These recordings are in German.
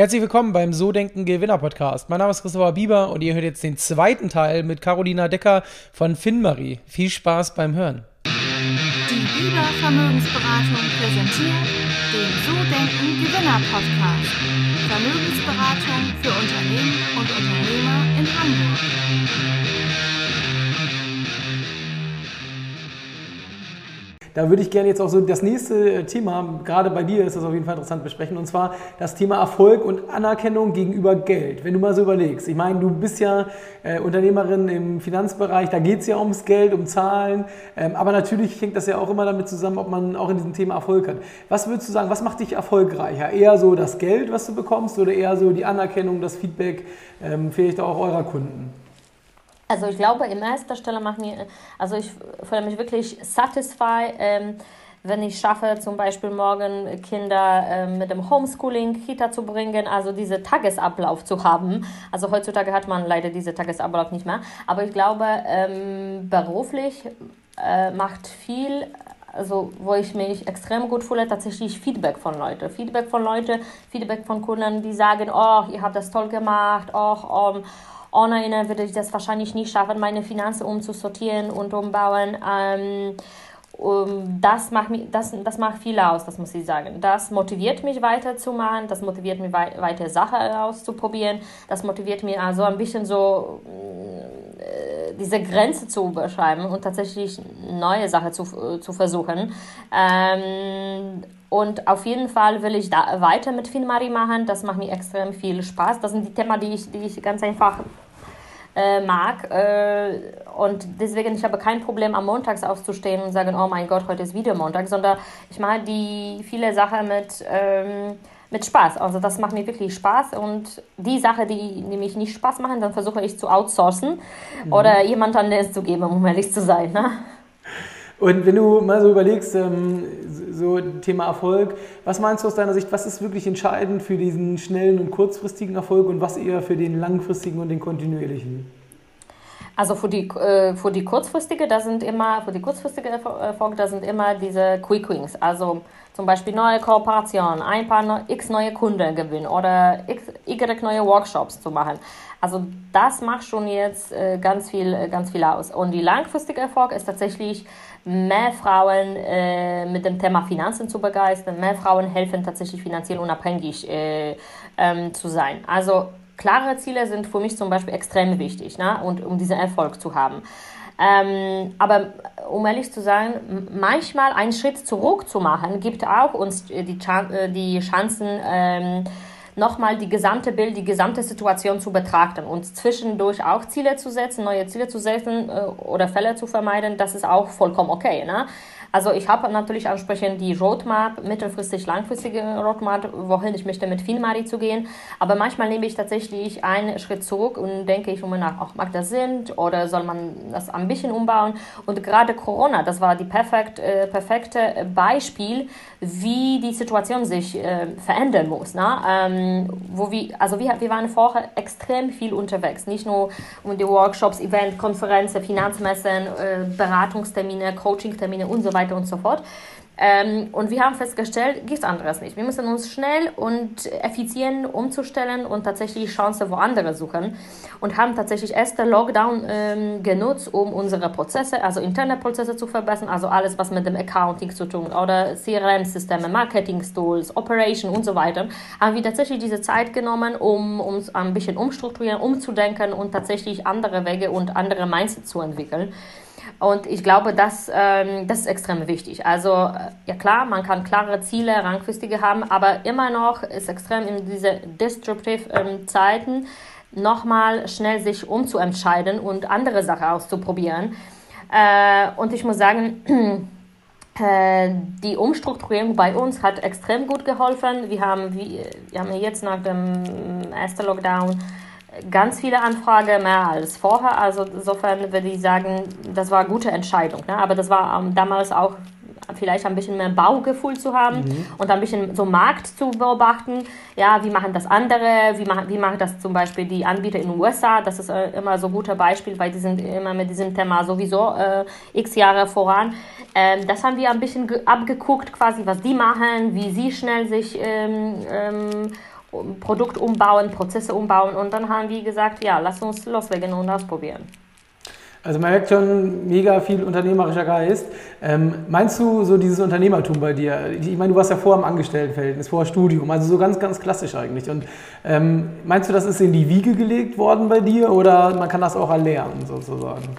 Herzlich willkommen beim So Denken Gewinner Podcast. Mein Name ist Christopher Bieber und ihr hört jetzt den zweiten Teil mit Carolina Decker von Finnmarie. Viel Spaß beim Hören. Die Bieber Vermögensberatung präsentiert den So Denken Gewinner Podcast. Vermögensberatung für Unternehmen und Unternehmer in Hamburg. Da würde ich gerne jetzt auch so das nächste Thema, gerade bei dir ist das auf jeden Fall interessant besprechen, und zwar das Thema Erfolg und Anerkennung gegenüber Geld. Wenn du mal so überlegst, ich meine, du bist ja äh, Unternehmerin im Finanzbereich, da geht es ja ums Geld, um Zahlen, ähm, aber natürlich hängt das ja auch immer damit zusammen, ob man auch in diesem Thema Erfolg hat. Was würdest du sagen, was macht dich erfolgreicher? Eher so das Geld, was du bekommst, oder eher so die Anerkennung, das Feedback, ähm, vielleicht auch eurer Kunden? Also ich glaube, in erster Stelle macht mir, also ich fühle mich wirklich satisfied, ähm, wenn ich schaffe, zum Beispiel morgen Kinder äh, mit dem Homeschooling Kita zu bringen, also diese Tagesablauf zu haben. Also heutzutage hat man leider diese Tagesablauf nicht mehr. Aber ich glaube, ähm, beruflich äh, macht viel also wo ich mich extrem gut fühle, tatsächlich Feedback von Leuten. Feedback von Leuten, Feedback von Kunden, die sagen, oh, ihr habt das toll gemacht, oh, um, ohne ihn würde ich das wahrscheinlich nicht schaffen, meine Finanzen umzusortieren und umbauen. Ähm, das, macht mich, das, das macht viel aus, das muss ich sagen. Das motiviert mich weiterzumachen, das motiviert mich wei weiter Sachen auszuprobieren, das motiviert mich also ein bisschen so äh, diese Grenze zu beschreiben und tatsächlich neue Sachen zu, zu versuchen. Ähm, und auf jeden Fall will ich da weiter mit Finmari machen. Das macht mir extrem viel Spaß. Das sind die Themen, die ich, die ich ganz einfach äh, mag. Äh, und deswegen, ich habe kein Problem, am Montags aufzustehen und sagen, oh mein Gott, heute ist wieder Montag, sondern ich mache die viele Sachen mit, ähm, mit Spaß. Also das macht mir wirklich Spaß. Und die Sachen, die, die mich nicht Spaß machen, dann versuche ich zu outsourcen mhm. oder jemand anderes zu geben, um ehrlich zu sein. Ne? Und wenn du mal so überlegst, ähm, so Thema Erfolg, was meinst du aus deiner Sicht, was ist wirklich entscheidend für diesen schnellen und kurzfristigen Erfolg und was eher für den langfristigen und den kontinuierlichen? Also für die, äh, für die kurzfristige, da sind immer, für die kurzfristige Erfolg, da sind immer diese Quick Wings. Also zum Beispiel neue Kooperationen, ein paar neu, x neue Kunden gewinnen oder x, y neue Workshops zu machen. Also das macht schon jetzt äh, ganz viel, äh, ganz viel aus. Und die langfristige Erfolg ist tatsächlich mehr Frauen äh, mit dem Thema Finanzen zu begeistern, mehr Frauen helfen tatsächlich finanziell unabhängig äh, ähm, zu sein. Also klare Ziele sind für mich zum Beispiel extrem wichtig, ne? und um diesen Erfolg zu haben. Ähm, aber um ehrlich zu sein, manchmal einen Schritt zurück zu machen, gibt auch uns die, Chan äh, die Chancen, ähm, nochmal die gesamte Bild, die gesamte Situation zu betrachten und zwischendurch auch Ziele zu setzen, neue Ziele zu setzen äh, oder Fälle zu vermeiden, das ist auch vollkommen okay. Ne? Also ich habe natürlich ansprechend die Roadmap, mittelfristig, langfristige Roadmap, wohin ich möchte mit Filmari zu gehen. Aber manchmal nehme ich tatsächlich einen Schritt zurück und denke ich immer nach, ach, macht das Sinn oder soll man das ein bisschen umbauen? Und gerade Corona, das war die perfekt, äh, perfekte Beispiel, wie die Situation sich äh, verändern muss. Ne? Ähm, wo wir, also wir, wir waren vorher extrem viel unterwegs, nicht nur um die Workshops, Event, Konferenzen, Finanzmessen, äh, Beratungstermine, Coachingtermine und so weiter weiter und so fort. Ähm, und wir haben festgestellt, gibt es anderes nicht. Wir müssen uns schnell und effizient umzustellen und tatsächlich Chancen woanders suchen. Und haben tatsächlich erst den Lockdown ähm, genutzt, um unsere Prozesse, also interne Prozesse zu verbessern, also alles, was mit dem Accounting zu tun oder CRM-Systeme, Marketing-Tools, Operation und so weiter. Haben wir tatsächlich diese Zeit genommen, um uns ein bisschen umstrukturieren, umzudenken und tatsächlich andere Wege und andere Mindset zu entwickeln. Und ich glaube, das, ähm, das ist extrem wichtig. Also äh, ja klar, man kann klare Ziele, langfristige haben, aber immer noch ist extrem in diese disruptive ähm, Zeiten nochmal schnell sich umzuentscheiden und andere Sachen auszuprobieren. Äh, und ich muss sagen, äh, die Umstrukturierung bei uns hat extrem gut geholfen. Wir haben, wir haben jetzt nach dem ersten Lockdown ganz viele Anfragen mehr als vorher. Also insofern würde ich sagen, das war eine gute Entscheidung. Ne? Aber das war ähm, damals auch vielleicht ein bisschen mehr Baugefühl zu haben mhm. und ein bisschen so Markt zu beobachten. Ja, wie machen das andere? Wie machen, wie machen das zum Beispiel die Anbieter in den USA? Das ist äh, immer so ein guter Beispiel, weil die sind immer mit diesem Thema sowieso äh, x Jahre voran. Ähm, das haben wir ein bisschen abgeguckt, quasi, was die machen, wie sie schnell sich ähm, ähm, Produkt umbauen, Prozesse umbauen und dann haben wir gesagt, ja, lass uns loslegen und ausprobieren. Also man merkt schon mega viel unternehmerischer Geist. Ähm, meinst du so dieses Unternehmertum bei dir? Ich meine, du warst ja vorher im Angestelltenverhältnis, vorher Studium, also so ganz, ganz klassisch eigentlich. Und ähm, meinst du, das ist in die Wiege gelegt worden bei dir oder man kann das auch erlernen sozusagen?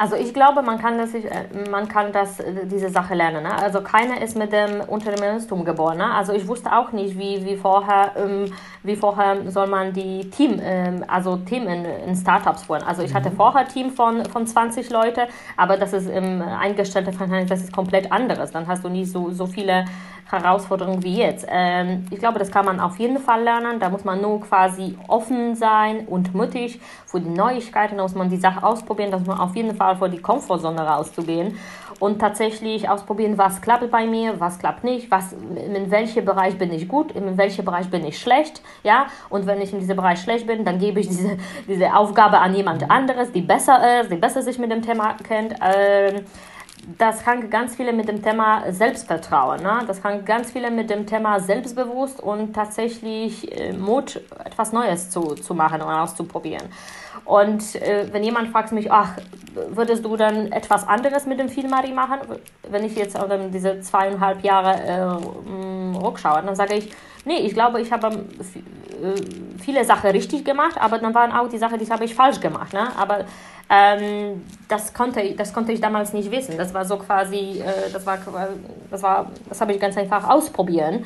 Also ich glaube, man kann das, äh, man kann das, äh, diese Sache lernen. Ne? Also keiner ist mit dem Unternehmertum geboren. Ne? Also ich wusste auch nicht, wie, wie, vorher, ähm, wie vorher soll man die Team, ähm, also Team in, in Startups führen. Also ich hatte mhm. vorher ein Team von, von 20 Leute, aber das ist im eingestellten Verhältnis, das ist komplett anderes. Dann hast du nicht so, so viele Herausforderungen wie jetzt. Ähm, ich glaube, das kann man auf jeden Fall lernen. Da muss man nur quasi offen sein und mutig für die Neuigkeiten. Da muss man die Sache ausprobieren. Da muss man auf jeden Fall vor die Komfortzone rauszugehen und tatsächlich ausprobieren, was klappt bei mir, was klappt nicht, was, in welchem Bereich bin ich gut, in welchem Bereich bin ich schlecht. Ja? Und wenn ich in diesem Bereich schlecht bin, dann gebe ich diese, diese Aufgabe an jemand anderes, die besser ist, die besser sich mit dem Thema kennt. Ähm, das hängt ganz viele mit dem Thema Selbstvertrauen. Ne? Das hängt ganz viele mit dem Thema Selbstbewusst und tatsächlich äh, Mut, etwas Neues zu, zu machen und auszuprobieren. Und äh, wenn jemand fragt mich, ach, würdest du dann etwas anderes mit dem Filmari machen, wenn ich jetzt auf diese zweieinhalb Jahre äh, rückschaue, dann sage ich, nee, ich glaube, ich habe äh, viele Sachen richtig gemacht, aber dann waren auch die Sachen, die habe ich falsch gemacht. Ne? Aber ähm, das, konnte, das konnte ich damals nicht wissen. Das war so quasi, äh, das war, das war, das habe ich ganz einfach ausprobieren.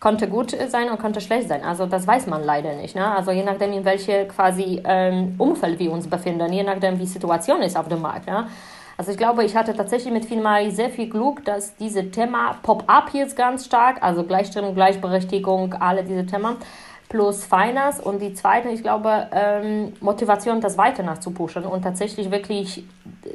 Konnte gut sein und konnte schlecht sein. Also das weiß man leider nicht. Ne? Also je nachdem, in welchem quasi ähm, Umfeld wir uns befinden, je nachdem, wie die Situation ist auf dem Markt. Ne? Also ich glaube, ich hatte tatsächlich mit Filmari sehr viel Glück, dass diese Thema Pop-up jetzt ganz stark, also Gleichstellung, Gleichberechtigung, alle diese Themen, plus Finance und die zweite, ich glaube, ähm, Motivation, das weiter nachzupushen und tatsächlich wirklich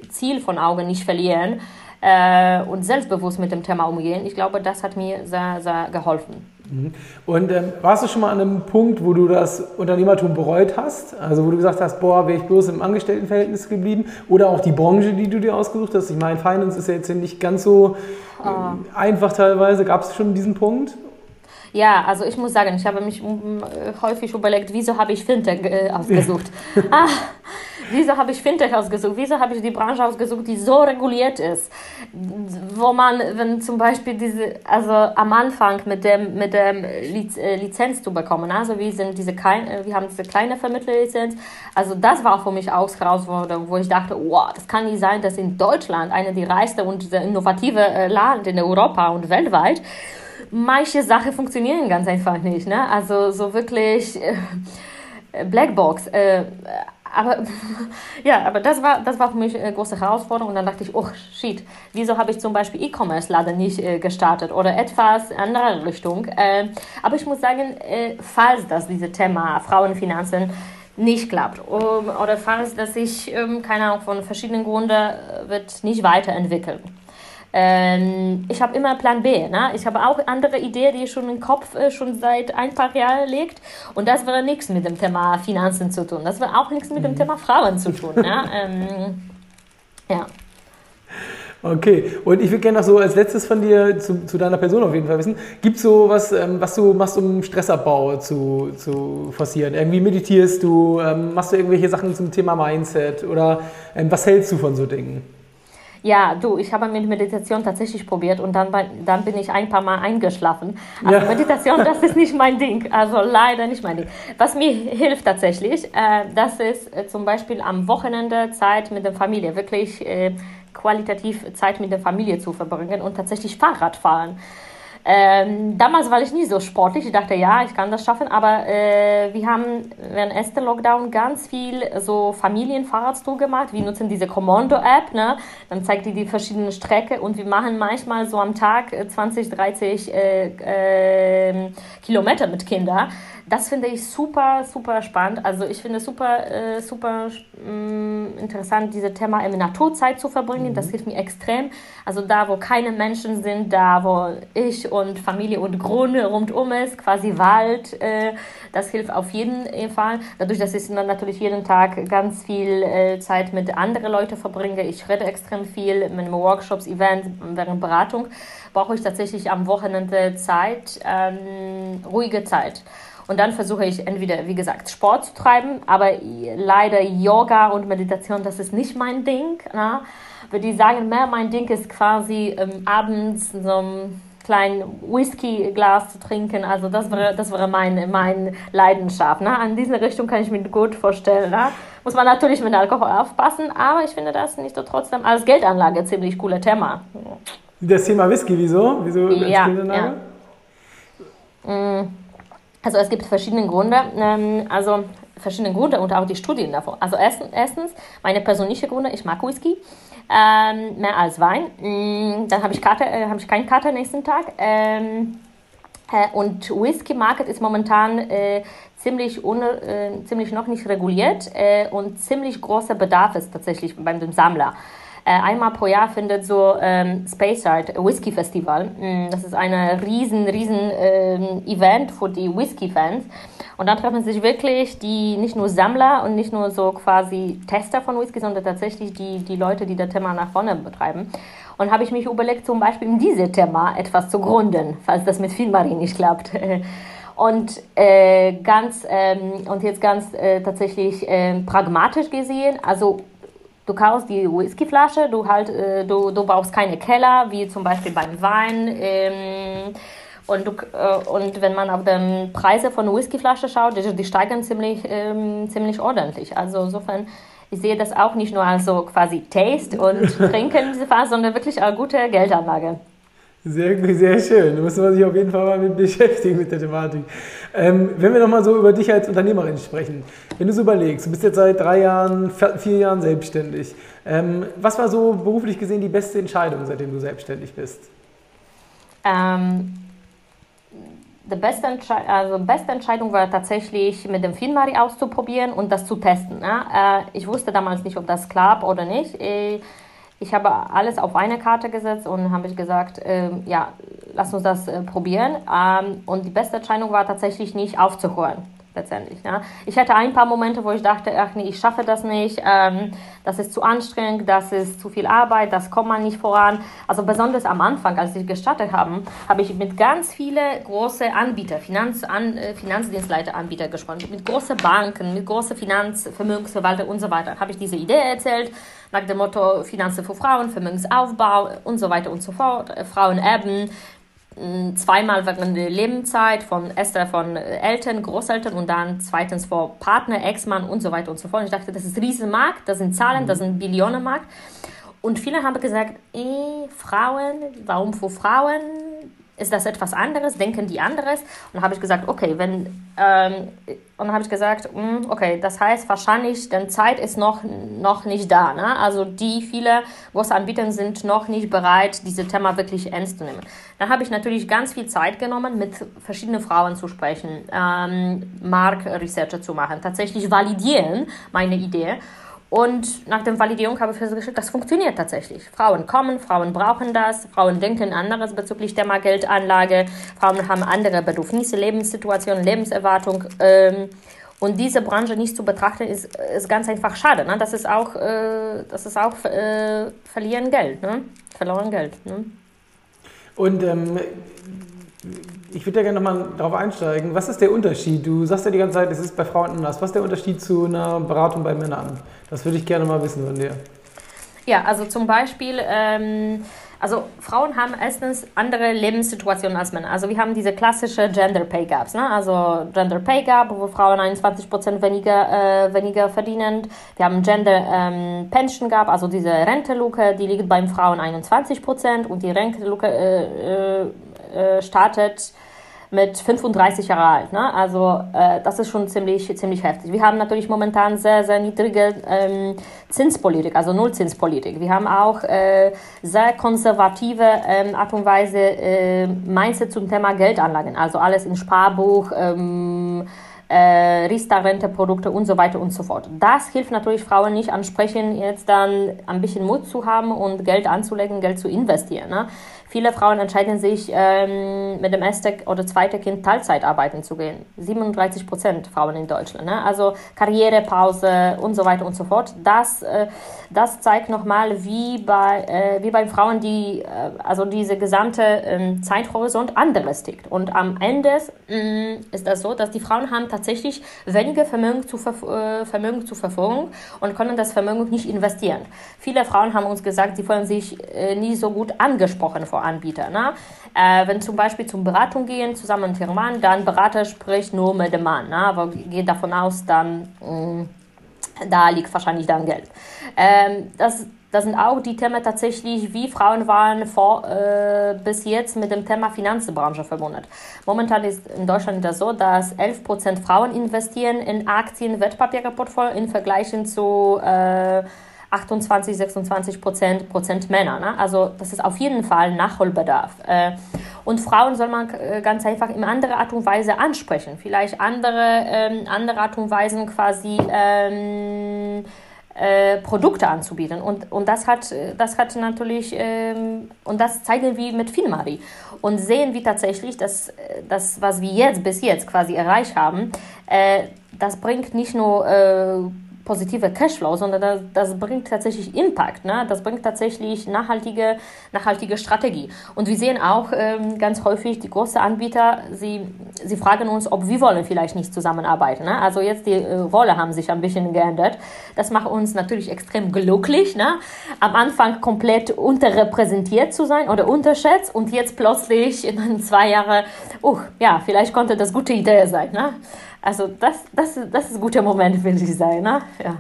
Ziel von Augen nicht verlieren äh, und selbstbewusst mit dem Thema umgehen. Ich glaube, das hat mir sehr, sehr geholfen. Mhm. Und ähm, warst du schon mal an einem Punkt, wo du das Unternehmertum bereut hast? Also wo du gesagt hast, boah, wäre ich bloß im Angestelltenverhältnis geblieben? Oder auch die Branche, die du dir ausgesucht hast? Ich meine, Finance ist ja jetzt nicht ganz so oh. einfach teilweise. Gab es schon diesen Punkt? Ja, also ich muss sagen, ich habe mich häufig überlegt, wieso habe ich Fintech äh, ausgesucht? ah, wieso habe ich Fintech ausgesucht? Wieso habe ich die Branche ausgesucht, die so reguliert ist? Wo man, wenn zum Beispiel diese, also am Anfang mit dem, mit dem Liz, äh, Lizenz zu bekommen, also wir sind diese klein, äh, wir haben diese kleine Vermittlerlizenz, also das war für mich auch Herausforderung, wo ich dachte, wow, das kann nicht sein, dass in Deutschland, eine der reichsten und innovative äh, Land in Europa und weltweit, manche Sachen funktionieren ganz einfach nicht. Ne? Also so wirklich äh, Blackbox. Äh, aber ja, aber das war, das war für mich eine große Herausforderung. Und dann dachte ich, oh shit, wieso habe ich zum Beispiel E-Commerce-Laden nicht äh, gestartet oder etwas andere Richtung. Äh, aber ich muss sagen, äh, falls das diese Thema Frauenfinanzen nicht klappt um, oder falls das sich, ähm, keine Ahnung, von verschiedenen Gründen äh, wird nicht weiterentwickeln ähm, ich habe immer Plan B. Ne? Ich habe auch andere Ideen, die schon im Kopf äh, schon seit ein paar Jahren liegt. Und das wäre nichts mit dem Thema Finanzen zu tun. Das wäre auch nichts mit dem mhm. Thema Frauen zu tun. Ne? ähm, ja. Okay, und ich würde gerne noch so als letztes von dir zu, zu deiner Person auf jeden Fall wissen. Gibt es so was, ähm, was du machst, um Stressabbau zu, zu forcieren? Irgendwie meditierst du, ähm, machst du irgendwelche Sachen zum Thema Mindset oder ähm, was hältst du von so Dingen? Ja, du, ich habe mit Meditation tatsächlich probiert und dann, dann bin ich ein paar Mal eingeschlafen. Also ja. Meditation, das ist nicht mein Ding. Also leider nicht mein Ding. Was mir hilft tatsächlich, äh, das ist äh, zum Beispiel am Wochenende Zeit mit der Familie, wirklich äh, qualitativ Zeit mit der Familie zu verbringen und tatsächlich Fahrrad fahren. Ähm, damals war ich nie so sportlich. Ich dachte, ja, ich kann das schaffen. Aber äh, wir haben während ersten Lockdown ganz viel so Familienfahrradstour gemacht. Wir nutzen diese Kommando-App. Ne? Dann zeigt die die verschiedenen Strecken und wir machen manchmal so am Tag 20, 30 äh, äh, Kilometer mit Kindern. Das finde ich super, super spannend. Also ich finde es super, äh, super mh, mm, interessant, dieses Thema in Naturzeit zu verbringen. Mhm. Das hilft mir extrem. Also da, wo keine Menschen sind, da, wo ich und Familie und Grunde rundum ist, quasi Wald, äh, das hilft auf jeden Fall. Dadurch, dass ich dann natürlich jeden Tag ganz viel äh, Zeit mit anderen Leuten verbringe, ich rede extrem viel mit Workshops, Events, während Beratung, brauche ich tatsächlich am Wochenende Zeit, ähm, ruhige Zeit. Und dann versuche ich entweder, wie gesagt, Sport zu treiben, aber leider Yoga und Meditation, das ist nicht mein Ding. Na? Würde ich sagen, mehr mein Ding ist quasi ähm, abends so ein kleinen Whisky-Glas zu trinken. Also das wäre, das wäre meine, meine Leidenschaft. Ne? An diese Richtung kann ich mir gut vorstellen. Ne? Muss man natürlich mit Alkohol aufpassen, aber ich finde das nicht so trotzdem als Geldanlage ziemlich cooles Thema. Das Thema Whisky, wieso? Wieso Ja, Geldanlage? Mm, Also es gibt verschiedene Gründe, ähm, also verschiedene Gründe und auch die Studien davon. Also erstens, erstens meine persönliche Gründe, ich mag Whisky ähm, mehr als Wein. Mm, Dann habe ich, Kater, äh, habe ich keinen Kater nächsten Tag. Ähm, äh, und Whisky Market ist momentan äh, ziemlich, ohne, äh, ziemlich noch nicht reguliert äh, und ziemlich großer Bedarf ist tatsächlich beim Sammler. Äh, einmal pro Jahr findet so ähm, Speyside Whisky Festival. Mm, Das ist ein riesen, riesen ähm, Event für die Whisky-Fans. Und dann treffen sich wirklich die nicht nur Sammler und nicht nur so quasi Tester von Whisky, sondern tatsächlich die, die Leute, die das Thema nach vorne betreiben. Und habe ich mich überlegt, zum Beispiel in diesem Thema etwas zu gründen, falls das mit Filmarie nicht klappt. Und äh, ganz ähm, und jetzt ganz äh, tatsächlich ähm, pragmatisch gesehen, also Du kaufst die Whiskyflasche, du, halt, äh, du, du brauchst keine Keller, wie zum Beispiel beim Wein. Ähm, und, du, äh, und wenn man auf die Preise von Whiskyflasche schaut, die, die steigen ziemlich, ähm, ziemlich ordentlich. Also insofern, ich sehe das auch nicht nur als so quasi Taste und Trinken, sondern wirklich eine gute Geldanlage. Sehr, sehr schön. Da muss man sich auf jeden Fall mal mit beschäftigen mit der Thematik. Ähm, wenn wir nochmal so über dich als Unternehmerin sprechen, wenn du so überlegst, du bist jetzt seit drei Jahren, vier Jahren selbstständig. Ähm, was war so beruflich gesehen die beste Entscheidung, seitdem du selbstständig bist? Ähm, die beste, Entsche also beste Entscheidung war tatsächlich mit dem Filmari auszuprobieren und das zu testen. Ja? Äh, ich wusste damals nicht, ob das klappt oder nicht. Äh, Ich habe alles auf eine Karte gesetzt und habe ich gesagt, ähm, ja, lass uns das äh, probieren. Ähm, und die beste Entscheidung war tatsächlich nicht aufzuhören letztendlich. Ja. Ich hatte ein paar Momente, wo ich dachte, ach nee, ich schaffe das nicht, ähm, das ist zu anstrengend, das ist zu viel Arbeit, das kommt man nicht voran. Also besonders am Anfang, als ich gestartet habe, habe ich mit ganz vielen großen Anbietern, Finanz, an, äh, Finanzdienstleiteranbieter gesprochen, mit großen Banken, mit großen Finanzvermögensverwaltern und so weiter. Habe ich diese Idee erzählt, nach dem Motto Finanzen für Frauen, Vermögensaufbau und so weiter und so fort, äh, Frauen erben, zweimal während der Lebenszeit von Esther von Eltern, Großeltern und dann zweitens vor Partner, Ex-Mann und so weiter und so fort. Und ich dachte, das ist ein Riesenmarkt, das sind Zahlen, das sind Billionenmarkt. Und viele haben gesagt, eh, Frauen, warum für Frauen? Ist das etwas anderes? Denken die anderes? Und habe ich gesagt, okay, wenn, ähm, und habe ich gesagt, mh, okay, das heißt wahrscheinlich, denn Zeit ist noch, noch nicht da. Ne? Also die viele große Anbieter sind noch nicht bereit, dieses Thema wirklich ernst zu nehmen. Dann habe ich natürlich ganz viel Zeit genommen, mit verschiedenen Frauen zu sprechen, ähm, Marktresearch zu machen, tatsächlich validieren meine Idee. Und nach der Validierung habe ich festgestellt, das funktioniert tatsächlich. Frauen kommen, Frauen brauchen das, Frauen denken anderes bezüglich der Geldanlage, Frauen haben andere Bedürfnisse, Lebenssituationen, Lebenserwartung. Ähm, und diese Branche nicht zu betrachten, ist, ist ganz einfach schade. Ne? Das ist auch, äh, das ist auch äh, verlieren Geld, ne? verloren Geld. Ne? Und ähm, ich würde ja gerne nochmal darauf einsteigen. Was ist der Unterschied? Du sagst ja die ganze Zeit, es ist bei Frauen anders. Was ist der Unterschied zu einer Beratung bei Männern? Das würde ich gerne mal wissen von dir. Ja, also zum Beispiel, ähm, also Frauen haben erstens andere Lebenssituationen als Männer. Also wir haben diese klassische Gender Pay Gaps, ne? also Gender Pay Gap, wo Frauen 21% weniger, äh, weniger verdienen. Wir haben Gender ähm, Pension Gap, also diese Renteluke, die liegt beim Frauen 21% und die Renteluke äh, äh, startet mit 35 Jahre alt. Ne? Also äh, das ist schon ziemlich, ziemlich heftig. Wir haben natürlich momentan sehr, sehr niedrige ähm, Zinspolitik, also Nullzinspolitik. Wir haben auch äh, sehr konservative ähm, Art und Weise äh, Mindset zum Thema Geldanlagen, also alles in Sparbuch, ähm, äh, Riester-Rente-Produkte und so weiter und so fort. Das hilft natürlich Frauen nicht ansprechen, jetzt dann ein bisschen Mut zu haben und Geld anzulegen, Geld zu investieren. Ne? Viele Frauen entscheiden sich, ähm, mit dem ersten oder zweiten Kind Teilzeit arbeiten zu gehen. 37 Prozent Frauen in Deutschland. Ne? Also Karrierepause und so weiter und so fort. Das, äh, das zeigt nochmal, wie bei, äh, wie bei Frauen, die, äh, also diese gesamte ähm, Zeithorizont anderes tickt. Und am Ende mm, ist das so, dass die Frauen haben tatsächlich weniger Vermögen zur, äh, Vermögen zur Verfügung und können das Vermögen nicht investieren. Viele Frauen haben uns gesagt, sie fühlen sich äh, nie so gut angesprochen vor Anbietern. Ne? Äh, wenn zum Beispiel zum Beratung gehen, zusammen mit ihrem Mann, dann Berater spricht nur mit dem Mann, ne? aber geht davon aus, dann mh, mm, da liegt wahrscheinlich dann Geld. Ähm, das, das sind auch die Themen tatsächlich, wie Frauen waren vor, äh, bis jetzt mit dem Thema Finanzbranche verbunden. Momentan ist in Deutschland das so, dass 11% Frauen investieren in Aktien, Wertpapierportfolio im Vergleich zu äh, 28, 26 Prozent, Prozent Männer. Ne? Also das ist auf jeden Fall Nachholbedarf. Äh, und Frauen soll man äh, ganz einfach in andere Art und Weise ansprechen. Vielleicht andere, ähm, andere Art und Weisen quasi ähm, äh, Produkte anzubieten. Und, und das, hat, das hat natürlich, ähm, und das zeigen wir mit Filmari. Und sehen wir tatsächlich, dass das, was wir jetzt bis jetzt quasi erreicht haben, äh, das bringt nicht nur äh, positive Cashflow, sondern das, das bringt tatsächlich Impact, ne? das bringt tatsächlich nachhaltige, nachhaltige Strategie. Und wir sehen auch ähm, ganz häufig die großen Anbieter, sie, sie fragen uns, ob wir wollen vielleicht nicht zusammenarbeiten. Ne? Also jetzt die äh, Rolle haben sich ein bisschen geändert. Das macht uns natürlich extrem glücklich, ne? am Anfang komplett unterrepräsentiert zu sein oder unterschätzt und jetzt plötzlich in zwei Jahren, uh, ja, vielleicht konnte das gute Idee sein. Ne? Also das, das, das ist ein guter Moment, finde ich sein. Ne? Ja.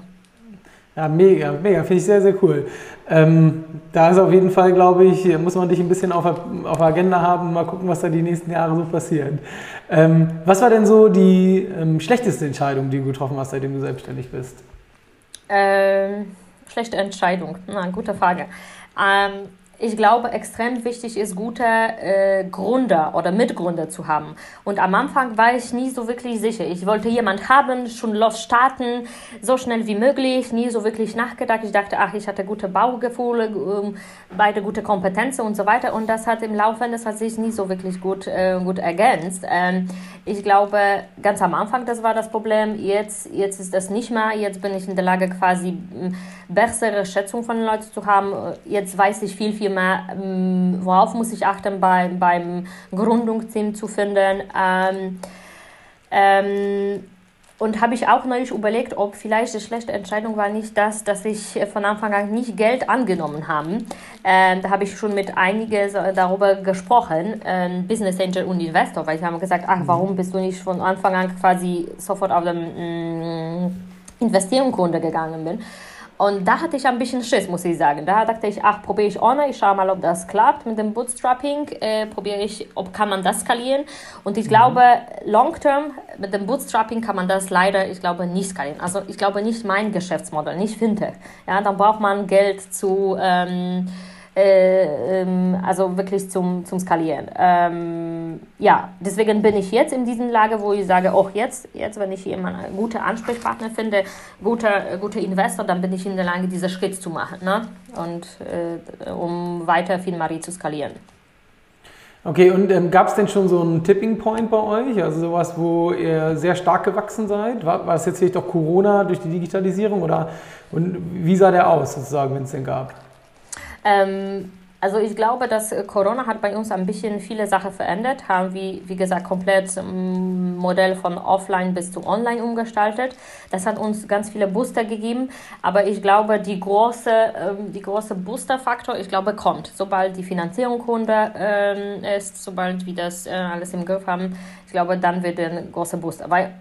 Ja, mega, mega, finde ich sehr, sehr cool. Ähm, da ist auf jeden Fall, glaube ich, muss man dich ein bisschen auf, auf der Agenda haben, mal gucken, was da die nächsten Jahre so passiert. Ähm, was war denn so die ähm, schlechteste Entscheidung, die du getroffen hast, seitdem du selbstständig bist? Ähm, schlechte Entscheidung, na, gute Frage. Ich glaube, extrem wichtig ist, gute äh, Gründer oder Mitgründer zu haben. Und am Anfang war ich nie so wirklich sicher. Ich wollte jemand haben, schon los starten, so schnell wie möglich, nie so wirklich nachgedacht. Ich dachte, ach, ich hatte gute Baugefühle, ähm, beide gute Kompetenzen und so weiter. Und das hat im Laufe des hat sich nie so wirklich gut, äh, gut ergänzt. Ähm, ich glaube, ganz am Anfang, das war das Problem. Jetzt, jetzt ist das nicht mehr. Jetzt bin ich in der Lage, quasi bessere Schätzung von den Leuten zu haben. Jetzt weiß ich viel, viel mehr, ähm, worauf muss ich achten bei, beim Gründungsteam zu finden. Ähm, ähm, und habe ich auch neulich überlegt, ob vielleicht die schlechte Entscheidung war nicht das, dass ich von Anfang an nicht Geld angenommen habe. Ähm, da habe ich schon mit einigen darüber gesprochen, ähm, Business Angel und Investor, weil sie haben gesagt, ach, warum bist du nicht von Anfang an quasi sofort auf den mm, Investierungsgründe gegangen bin. Und da hatte ich ein bisschen Schiss, muss ich sagen. Da dachte ich, ach, probiere ich ohne, ich schaue mal, ob das klappt mit dem Bootstrapping, äh, probiere ich, ob kann man das skalieren. Und ich mhm. glaube, long term mit dem Bootstrapping kann man das leider, ich glaube, nicht skalieren. Also ich glaube nicht mein Geschäftsmodell, nicht Fintech. Ja, dann braucht man Geld zu ähm, äh, ähm, also wirklich zum, zum Skalieren. Ähm, ja, deswegen bin ich jetzt in dieser Lage, wo ich sage, auch jetzt, jetzt, wenn ich jemanden, guten Ansprechpartner finde, guter, guter Investor, dann bin ich in der Lage, diesen Schritt zu machen, ne? Und äh, um weiter Finmarie zu skalieren. Okay, und ähm, gab es denn schon so einen Tipping Point bei euch? Also sowas, wo ihr sehr stark gewachsen seid? War, war es jetzt vielleicht doch Corona durch die Digitalisierung oder und wie sah der aus, sozusagen, wenn es den gab? Ähm, also ich glaube, dass äh, Corona hat bei uns ein bisschen viele Sachen verändert, haben wir, wie gesagt, komplett ähm, Modell von offline bis zu online umgestaltet. Das hat uns ganz viele Booster gegeben, aber ich glaube, die große, ähm, die große Booster-Faktor, ich glaube, kommt, sobald die Finanzierung runter ähm, ist, sobald wir das äh, alles im Griff haben. Ich glaube, dann wird ein großer Booster, weil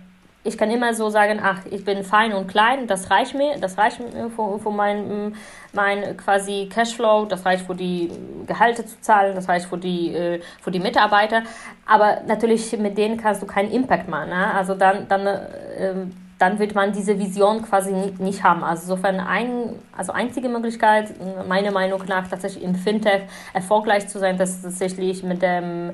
ich kann immer so sagen, ach, ich bin fein und klein, das reicht mir, das reicht mir für, für mein, mein quasi Cashflow, das reicht für die Gehalte zu zahlen, das reicht für die, äh, für die Mitarbeiter. Aber natürlich mit denen kannst du keinen Impact machen. Ne? Also dann, dann, äh, dann wird man diese Vision quasi nicht, haben. Also insofern ein, also einzige Möglichkeit, meiner Meinung nach, tatsächlich im Fintech erfolgreich zu sein, das ist tatsächlich mit dem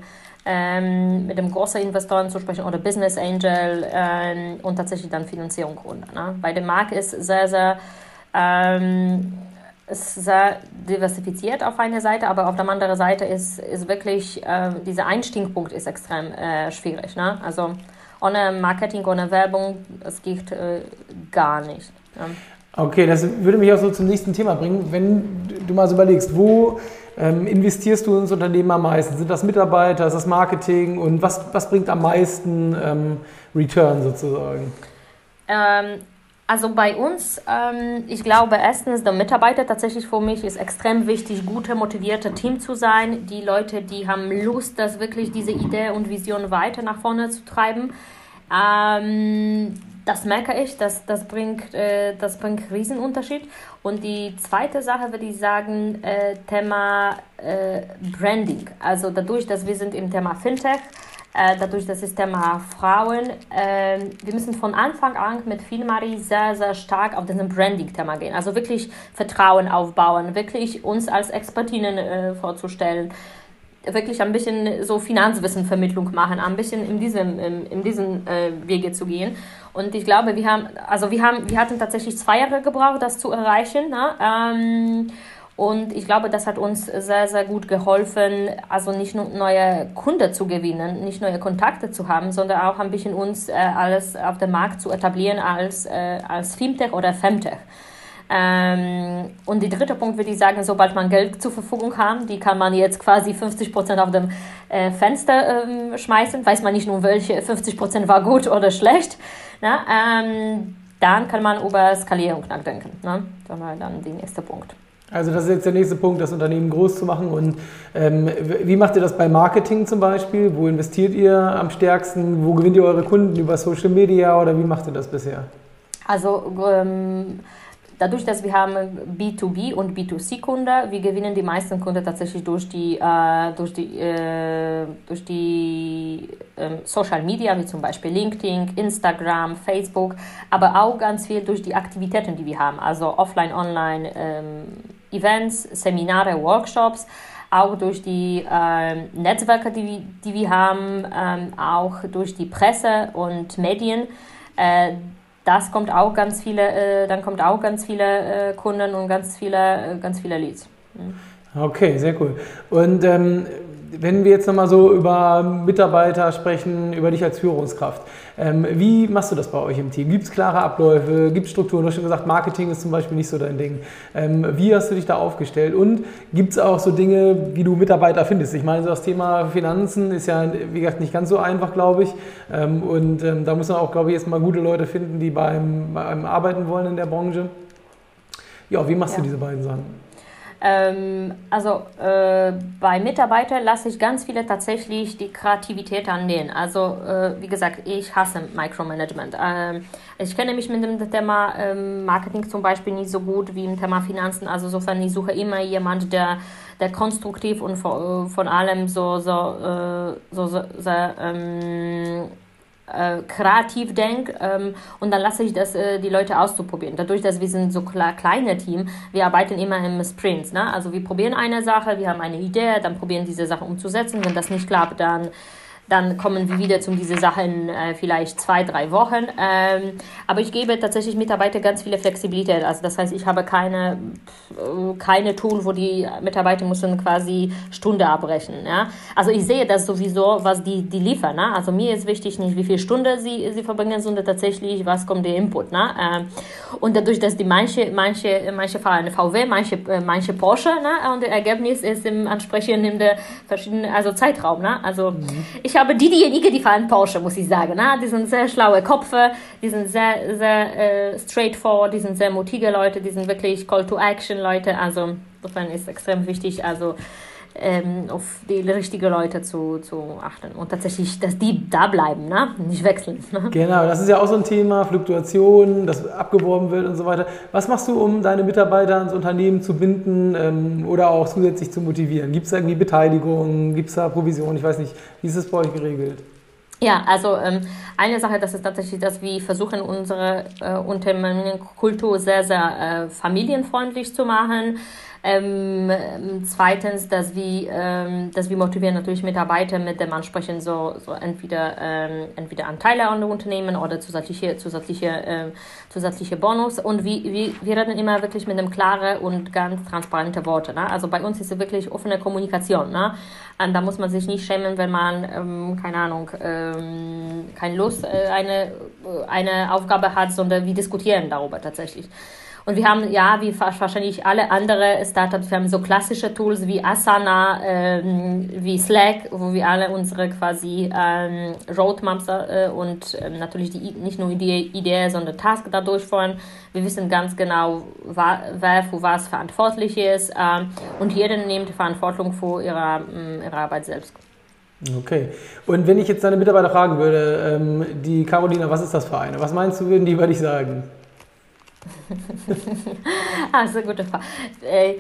ähm, mit dem großen Investoren zu sprechen oder Business Angel ähm, und tatsächlich dann Finanzierung runter. Ne? Weil der Markt ist sehr, sehr, ähm, ist sehr diversifiziert auf einer Seite, aber auf der anderen Seite ist, ist wirklich, äh, dieser Einstiegspunkt ist extrem äh, schwierig. Ne? Also ohne Marketing, ohne Werbung, es geht äh, gar nicht. Ja. Okay, das würde mich auch so zum nächsten Thema bringen. Wenn du mal so überlegst, wo ähm, investierst du ins Unternehmen am meisten? Sind das Mitarbeiter, ist das Marketing und was, was bringt am meisten ähm, Return sozusagen? Ähm, also bei uns, ähm, ich glaube erstens, der Mitarbeiter tatsächlich für mich ist extrem wichtig, gute, motivierte Team zu sein. Die Leute, die haben Lust, das wirklich diese Idee und Vision weiter nach vorne zu treiben. Ähm, das merke ich, das, das, bringt, äh, das bringt Riesenunterschied. Und die zweite Sache würde ich sagen, äh, Thema äh, Branding. Also dadurch, dass wir sind im Thema Fintech, äh, dadurch, dass das Thema Frauen, äh, wir müssen von Anfang an mit Filmari sehr, sehr stark auf diesem Branding-Thema gehen. Also wirklich Vertrauen aufbauen, wirklich uns als Expertinnen äh, vorzustellen, wirklich ein bisschen so Finanzwissenvermittlung machen, ein bisschen in diesem, in, in diesem äh, Wege zu gehen. Und ich glaube, wir haben, also wir haben, wir hatten tatsächlich zwei Jahre gebraucht, das zu erreichen. Ne? Ähm, und ich glaube, das hat uns sehr, sehr gut geholfen, also nicht nur neue Kunden zu gewinnen, nicht neue Kontakte zu haben, sondern auch ein bisschen uns äh, alles auf dem Markt zu etablieren als, äh, als Fintech oder Femtech. Ähm, und der dritte Punkt würde ich sagen, sobald man Geld zur Verfügung hat, die kann man jetzt quasi 50 Prozent auf dem äh, Fenster ähm, schmeißen, weiß man nicht nur, welche 50 Prozent war gut oder schlecht. Na, ähm, dann kann man über Skalierung nachdenken. Ne? Das war dann der nächste Punkt. Also das ist jetzt der nächste Punkt, das Unternehmen groß zu machen. Und ähm, wie macht ihr das bei Marketing zum Beispiel? Wo investiert ihr am stärksten? Wo gewinnt ihr eure Kunden über Social Media oder wie macht ihr das bisher? Also ähm, dadurch, dass wir haben B2B und B2C-Kunden, wir gewinnen die meisten Kunden tatsächlich durch die, äh, durch die, äh, durch die äh, Social Media, wie zum Beispiel LinkedIn, Instagram, Facebook, aber auch ganz viel durch die Aktivitäten, die wir haben, also offline, online. Ähm, Events, Seminare, Workshops, auch durch die äh, Netzwerke, die, die wir haben, ähm, auch durch die Presse und Medien. Äh, das kommt auch ganz viele, äh, dann kommt auch ganz viele äh, Kunden und ganz viele, äh, ganz viele Leads. Mhm. Okay, sehr cool. Und ähm, wenn wir jetzt nochmal so über Mitarbeiter sprechen, über dich als Führungskraft, ähm, wie machst du das bei euch im Team? Gibt es klare Abläufe? Gibt es Strukturen? Du hast schon gesagt, Marketing ist zum Beispiel nicht so dein Ding. Ähm, wie hast du dich da aufgestellt? Und gibt es auch so Dinge, wie du Mitarbeiter findest? Ich meine, so das Thema Finanzen ist ja, wie gesagt, nicht ganz so einfach, glaube ich. Ähm, und ähm, da muss man auch, glaube ich, erstmal gute Leute finden, die beim, beim Arbeiten wollen in der Branche. Ja, wie machst ja. du diese beiden Sachen? Ähm, also äh, bei Mitarbeitern lasse ich ganz viele tatsächlich die Kreativität annehmen. Also äh, wie gesagt, ich hasse Micromanagement. Ähm, ich kenne mich mit dem Thema ähm, Marketing zum Beispiel nicht so gut wie im Thema Finanzen. Also insofern ich suche immer jemand, der der konstruktiv und von, von allem so so äh, so, so, so ähm, äh, kreativ denke ähm, und dann lasse ich das äh, die Leute auszuprobieren. Dadurch, dass wir sind so klar, kleine Team, wir arbeiten immer im Sprint. Ne? Also wir probieren eine Sache, wir haben eine Idee, dann probieren diese Sache umzusetzen. Wenn das nicht klappt, dann dann kommen wir wieder zu diesen Sachen äh, vielleicht zwei, drei Wochen. Ähm, aber ich gebe tatsächlich Mitarbeiter ganz viele Flexibilität. Also das heißt, ich habe keine, keine Tool, wo die Mitarbeiter müssen quasi Stunde abbrechen. Ja? Also ich sehe das sowieso, was die, die liefern. Ne? Also mir ist wichtig nicht, wie viele Stunden sie, sie verbringen, sondern tatsächlich, was kommt der Input. Ne? Ähm, und dadurch, dass die manche, manche, manche fahren eine VW, manche, äh, manche Porsche ne? und das Ergebnis ist im entsprechend in der verschiedenen, also Zeitraum. Ne? Also mhm. ich die diejenigen, die fahren Porsche, muss ich sagen. Ne? Die sind sehr schlaue Köpfe, die sind sehr, sehr äh, straightforward, die sind sehr mutige Leute, die sind wirklich Call-to-Action-Leute. Also insofern ist extrem wichtig, also ähm, auf die richtigen Leute zu, zu achten und tatsächlich, dass die da bleiben, ne? nicht wechseln. Ne? Genau, das ist ja auch so ein Thema, Fluktuation, das abgeworben wird und so weiter. Was machst du, um deine Mitarbeiter ans Unternehmen zu binden ähm, oder auch zusätzlich zu motivieren? Gibt es da irgendwie Beteiligung, gibt es da Provision? Ich weiß nicht, wie ist das bei euch geregelt? Ja, also ähm, eine Sache, das ist tatsächlich, dass wir versuchen, unsere äh, Unternehmenskultur sehr, sehr äh, familienfreundlich zu machen. Ähm, zweitens, dass wir, ähm, dass wir motivieren natürlich Mitarbeiter mit dem Ansprechen so, so entweder, ähm, entweder Anteile an Unternehmen oder zusätzliche, zusätzliche, äh, zusätzliche Bonus. Und wir, wir, wir reden immer wirklich mit einem klaren und ganz transparenten Worten. Ne? Also bei uns ist es wirklich offene Kommunikation. Ne? Und da muss man sich nicht schämen, wenn man, ähm, keine Ahnung, ähm, keine Lust, äh, eine, eine Aufgabe hat, sondern wir diskutieren darüber tatsächlich. Und wir haben, ja, wie wahrscheinlich alle andere Startups, wir haben so klassische Tools wie Asana, ähm, wie Slack, wo wir alle unsere quasi ähm, Roadmaps äh, und ähm, natürlich die, nicht nur die Idee, sondern Task da durchführen. Wir wissen ganz genau, wer für was verantwortlich ist ähm, und jeder nimmt Verantwortung für ihre, ähm, ihre Arbeit selbst. Okay. Und wenn ich jetzt deine Mitarbeiter fragen würde, ähm, die Carolina, was ist das für eine? Was meinst du, würden die über dich sagen? also gute Frage. Äh,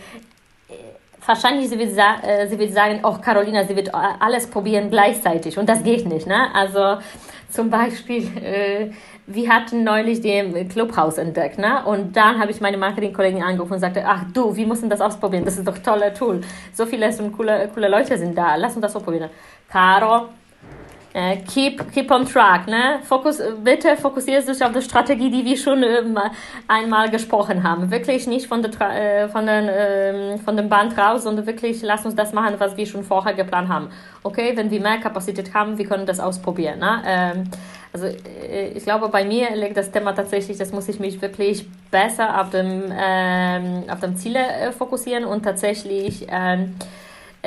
wahrscheinlich sie wird, äh, sie wird sagen, oh Carolina, sie wird alles probieren gleichzeitig und das geht nicht. Ne? Also zum Beispiel, äh, wir hatten neulich den Clubhouse entdeckt ne? und dann habe ich meine Marketingkollegin angerufen und sagte, ach du, wir müssen das ausprobieren, das ist doch ein toller Tool. So viele coole, coole Leute sind da, lass uns das ausprobieren. Caro, keep, keep on track. Ne? Fokus, bitte fokussiere dich auf die Strategie, die wir schon äh, einmal gesprochen haben. Wirklich nicht von, der, äh, von, den, äh, von dem Band raus, sondern wirklich lass uns das machen, was wir schon vorher geplant haben. Okay, wenn wir mehr Kapazität haben, wir können das ausprobieren. Ne? Ähm, also äh, ich glaube, bei mir liegt das Thema tatsächlich, das muss ich mich wirklich besser auf dem, ähm, auf dem Ziele äh, fokussieren und tatsächlich ähm,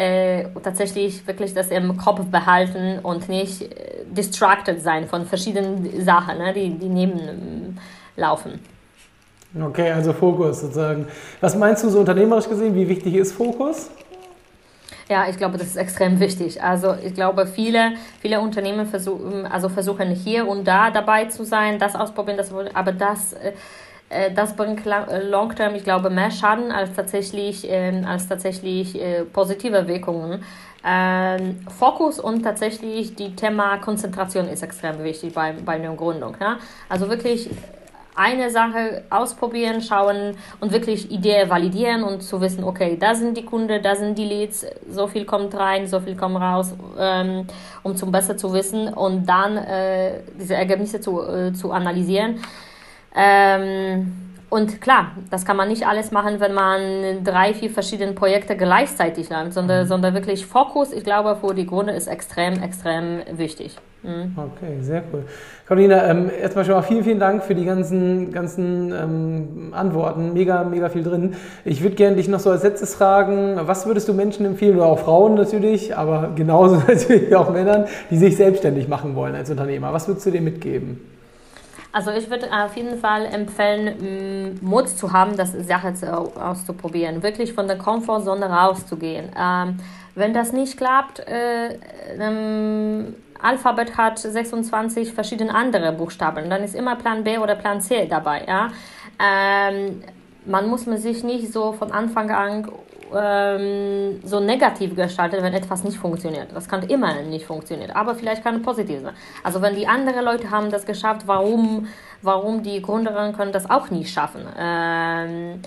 äh, tatsächlich wirklich das im Kopf behalten und nicht äh, distracted sein von verschiedenen Sachen, ne, die, die nebenlaufen. Okay, also Fokus sozusagen. Was meinst du so unternehmerisch gesehen? Wie wichtig ist Fokus? Ja, ich glaube, das ist extrem wichtig. Also ich glaube, viele, viele Unternehmen versuchen, also versuchen hier und da dabei zu sein, das ausprobieren, das, aber das äh, das bringt äh, long term, ich glaube, mehr Schaden als tatsächlich, ähm, als tatsächlich äh, positive Wirkungen. Ähm, Fokus und tatsächlich die Thema Konzentration ist extrem wichtig bei, bei einer Gründung. Ja? Also wirklich eine Sache ausprobieren, schauen und wirklich Ideen validieren und zu wissen, okay, da sind die Kunden, da sind die Leads, so viel kommt rein, so viel kommt raus, ähm, um zum besser zu wissen und dann äh, diese Ergebnisse zu, äh, zu analysieren. Ähm, und klar, das kann man nicht alles machen, wenn man drei, vier verschiedene Projekte gleichzeitig lernt, sondern, mhm. sondern wirklich Fokus, ich glaube, für die Gründe ist extrem, extrem wichtig. Mhm. Okay, sehr cool. Carolina, ähm, erstmal schon mal vielen, vielen Dank für die ganzen, ganzen ähm, Antworten. Mega, mega viel drin. Ich würde gerne dich noch so als letztes fragen, was würdest du Menschen empfehlen, oder auch Frauen natürlich, aber genauso natürlich auch Männern, die sich selbstständig machen wollen als Unternehmer? Was würdest du denen mitgeben? Also ich würde auf jeden Fall empfehlen, Mut zu haben, das Sache auszuprobieren, wirklich von der Komfortzone rauszugehen. Ähm, wenn das nicht klappt, äh, ähm, Alphabet hat 26 verschiedene andere Buchstaben, dann ist immer Plan B oder Plan C dabei. Ja? Ähm, man muss sich nicht so von Anfang an ähm, so negativ gestaltet, wenn etwas nicht funktioniert. Das kann immer nicht funktionieren, aber vielleicht kann positiv sein. Also wenn die anderen Leute haben das geschafft, warum, warum die Gründerinnen können das auch nicht schaffen? Ähm,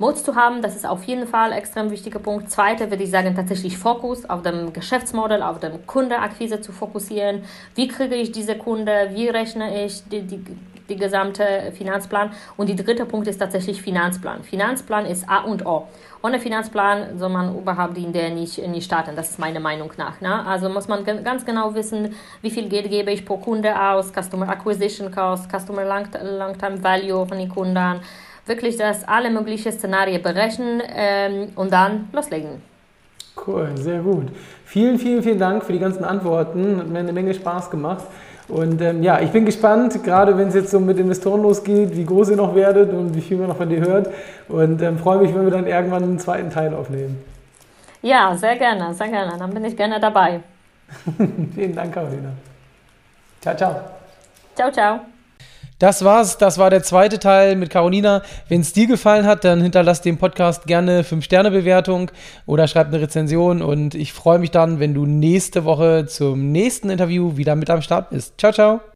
Mut zu haben, das ist auf jeden Fall ein extrem wichtiger Punkt. Zweite würde ich sagen, tatsächlich Fokus auf dem Geschäftsmodell, auf dem Kundenakquise zu fokussieren. Wie kriege ich diese Kunde? Wie rechne ich die, die, die gesamte Finanzplan? Und der dritte Punkt ist tatsächlich Finanzplan. Finanzplan ist A und O. Ohne Finanzplan soll man überhaupt in der nicht, nicht starten. Das ist meine Meinung nach. Ne? Also muss man ganz genau wissen, wie viel Geld gebe ich pro Kunde aus, Customer Acquisition Cost, Customer Long-Term Value von den Kunden wirklich das alle möglichen Szenarien berechnen ähm, und dann loslegen. Cool, sehr gut. Vielen, vielen, vielen Dank für die ganzen Antworten. Hat mir eine Menge Spaß gemacht. Und ähm, ja, ich bin gespannt, gerade wenn es jetzt so mit Investoren losgeht, wie groß ihr noch werdet und wie viel man noch von dir hört. Und ähm, freue mich, wenn wir dann irgendwann einen zweiten Teil aufnehmen. Ja, sehr gerne, sehr gerne. Dann bin ich gerne dabei. Vielen Dank, Carolina. Ciao, ciao. Ciao, ciao. Das war's. Das war der zweite Teil mit Carolina. Wenn es dir gefallen hat, dann hinterlass dem Podcast gerne 5-Sterne-Bewertung oder schreib eine Rezension. Und ich freue mich dann, wenn du nächste Woche zum nächsten Interview wieder mit am Start bist. Ciao, ciao.